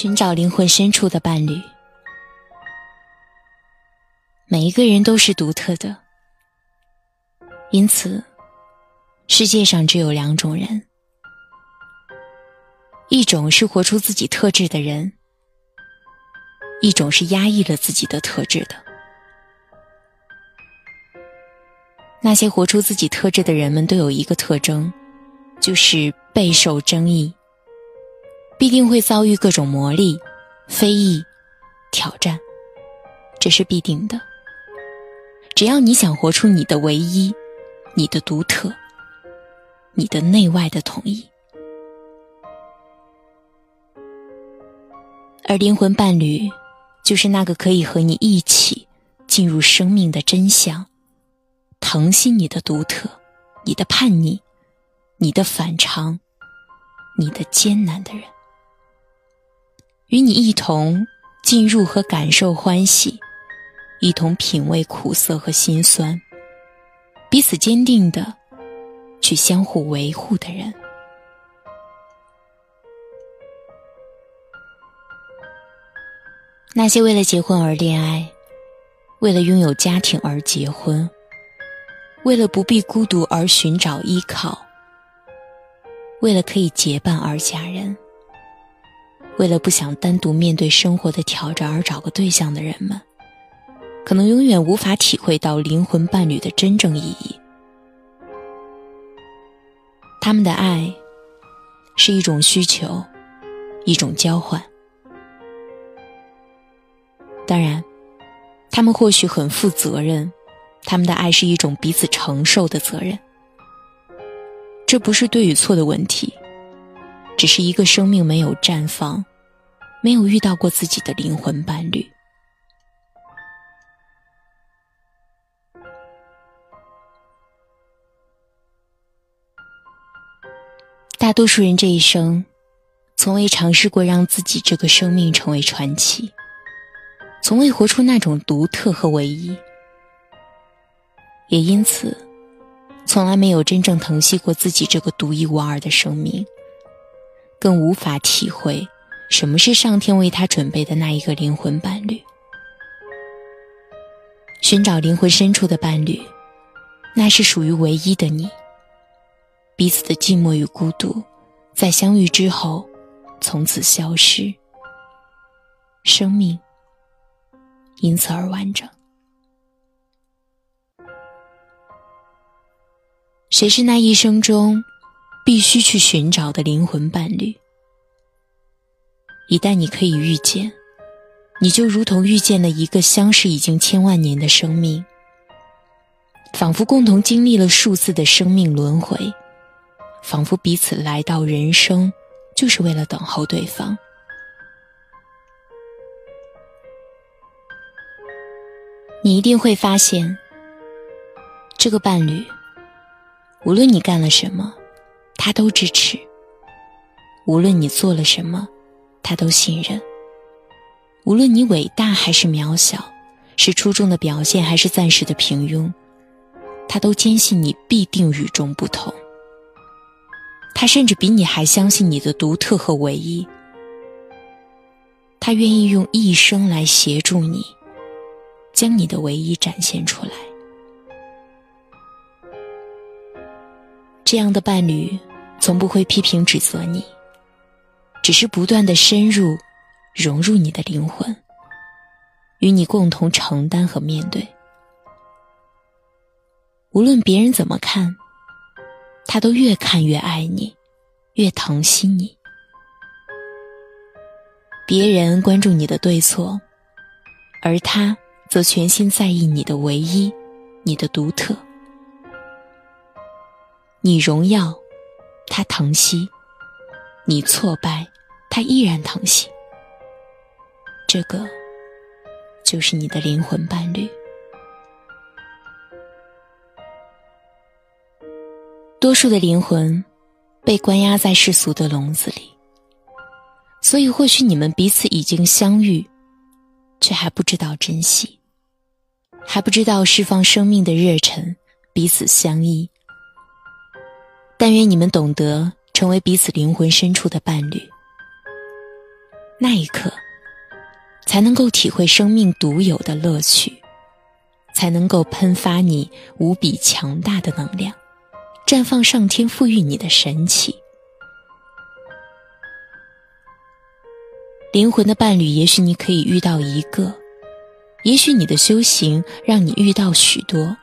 寻找灵魂深处的伴侣。每一个人都是独特的，因此，世界上只有两种人：一种是活出自己特质的人，一种是压抑了自己的特质的。那些活出自己特质的人们都有一个特征，就是备受争议。必定会遭遇各种磨砺、非议、挑战，这是必定的。只要你想活出你的唯一、你的独特、你的内外的统一，而灵魂伴侣就是那个可以和你一起进入生命的真相，疼惜你的独特、你的叛逆、你的反常、你的艰难的人。与你一同进入和感受欢喜，一同品味苦涩和心酸，彼此坚定的去相互维护的人。那些为了结婚而恋爱，为了拥有家庭而结婚，为了不必孤独而寻找依靠，为了可以结伴而嫁人。为了不想单独面对生活的挑战而找个对象的人们，可能永远无法体会到灵魂伴侣的真正意义。他们的爱是一种需求，一种交换。当然，他们或许很负责任，他们的爱是一种彼此承受的责任。这不是对与错的问题。只是一个生命没有绽放，没有遇到过自己的灵魂伴侣。大多数人这一生，从未尝试过让自己这个生命成为传奇，从未活出那种独特和唯一，也因此，从来没有真正疼惜过自己这个独一无二的生命。更无法体会什么是上天为他准备的那一个灵魂伴侣。寻找灵魂深处的伴侣，那是属于唯一的你。彼此的寂寞与孤独，在相遇之后，从此消失。生命因此而完整。谁是那一生中？必须去寻找的灵魂伴侣。一旦你可以遇见，你就如同遇见了一个相识已经千万年的生命，仿佛共同经历了数次的生命轮回，仿佛彼此来到人生就是为了等候对方。你一定会发现，这个伴侣，无论你干了什么。他都支持，无论你做了什么，他都信任。无论你伟大还是渺小，是出众的表现还是暂时的平庸，他都坚信你必定与众不同。他甚至比你还相信你的独特和唯一。他愿意用一生来协助你，将你的唯一展现出来。这样的伴侣。从不会批评指责你，只是不断的深入、融入你的灵魂，与你共同承担和面对。无论别人怎么看，他都越看越爱你，越疼惜你。别人关注你的对错，而他则全心在意你的唯一、你的独特。你荣耀。他疼惜你挫败，他依然疼惜。这个就是你的灵魂伴侣。多数的灵魂被关押在世俗的笼子里，所以或许你们彼此已经相遇，却还不知道珍惜，还不知道释放生命的热忱，彼此相依。但愿你们懂得成为彼此灵魂深处的伴侣，那一刻，才能够体会生命独有的乐趣，才能够喷发你无比强大的能量，绽放上天赋予你的神奇。灵魂的伴侣，也许你可以遇到一个，也许你的修行让你遇到许多。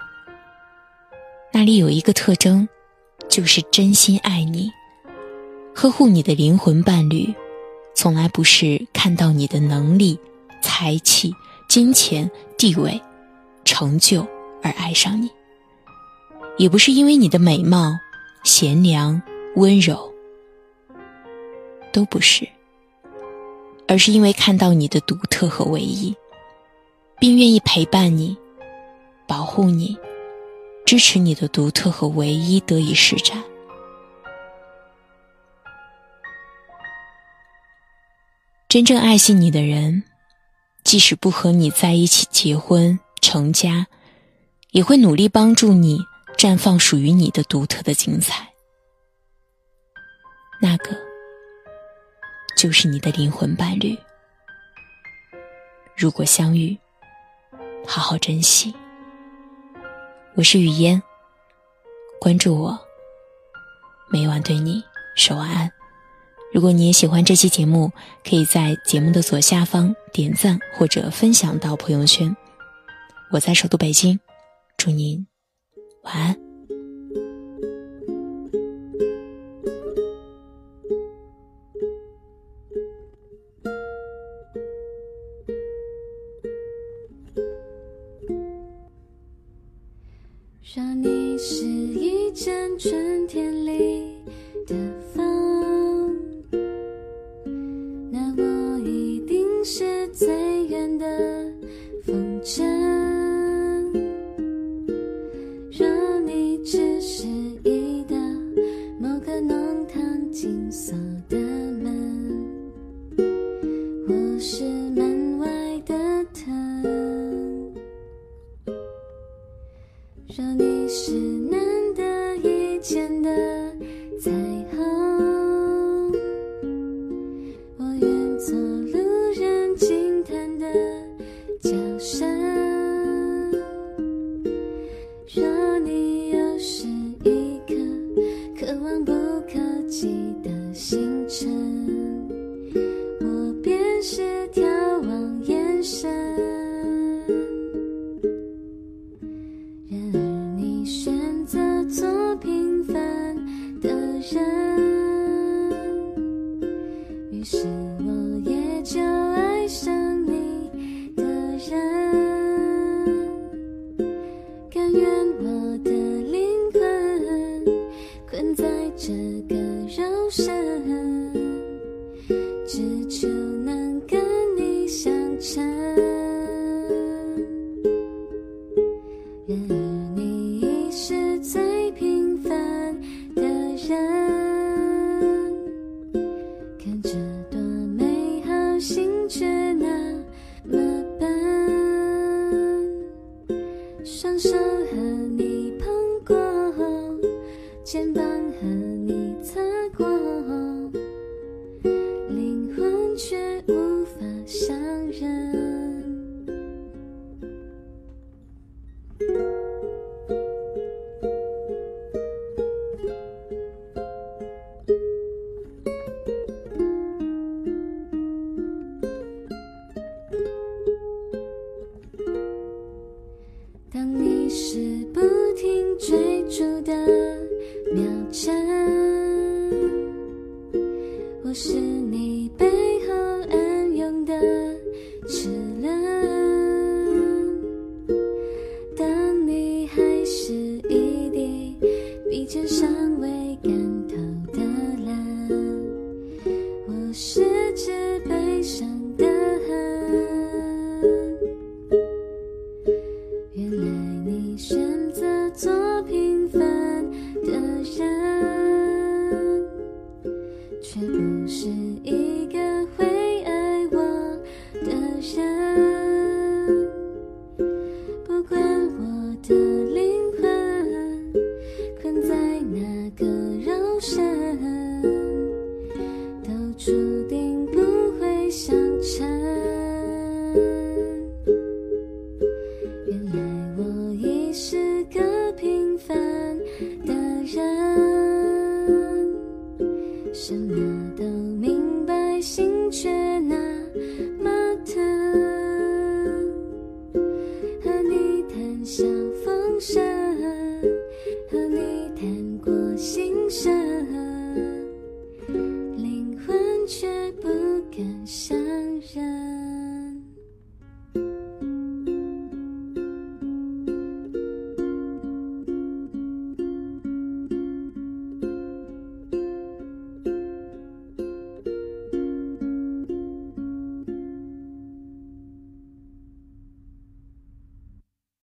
那里有一个特征，就是真心爱你、呵护你的灵魂伴侣，从来不是看到你的能力、才气、金钱、地位、成就而爱上你，也不是因为你的美貌、贤良、温柔，都不是。而是因为看到你的独特和唯一，并愿意陪伴你、保护你、支持你的独特和唯一得以施展。真正爱惜你的人，即使不和你在一起结婚成家，也会努力帮助你绽放属于你的独特的精彩。那个。就是你的灵魂伴侣。如果相遇，好好珍惜。我是雨嫣，关注我，每晚对你说晚安。如果你也喜欢这期节目，可以在节目的左下方点赞或者分享到朋友圈。我在首都北京，祝您晚安。春天相是想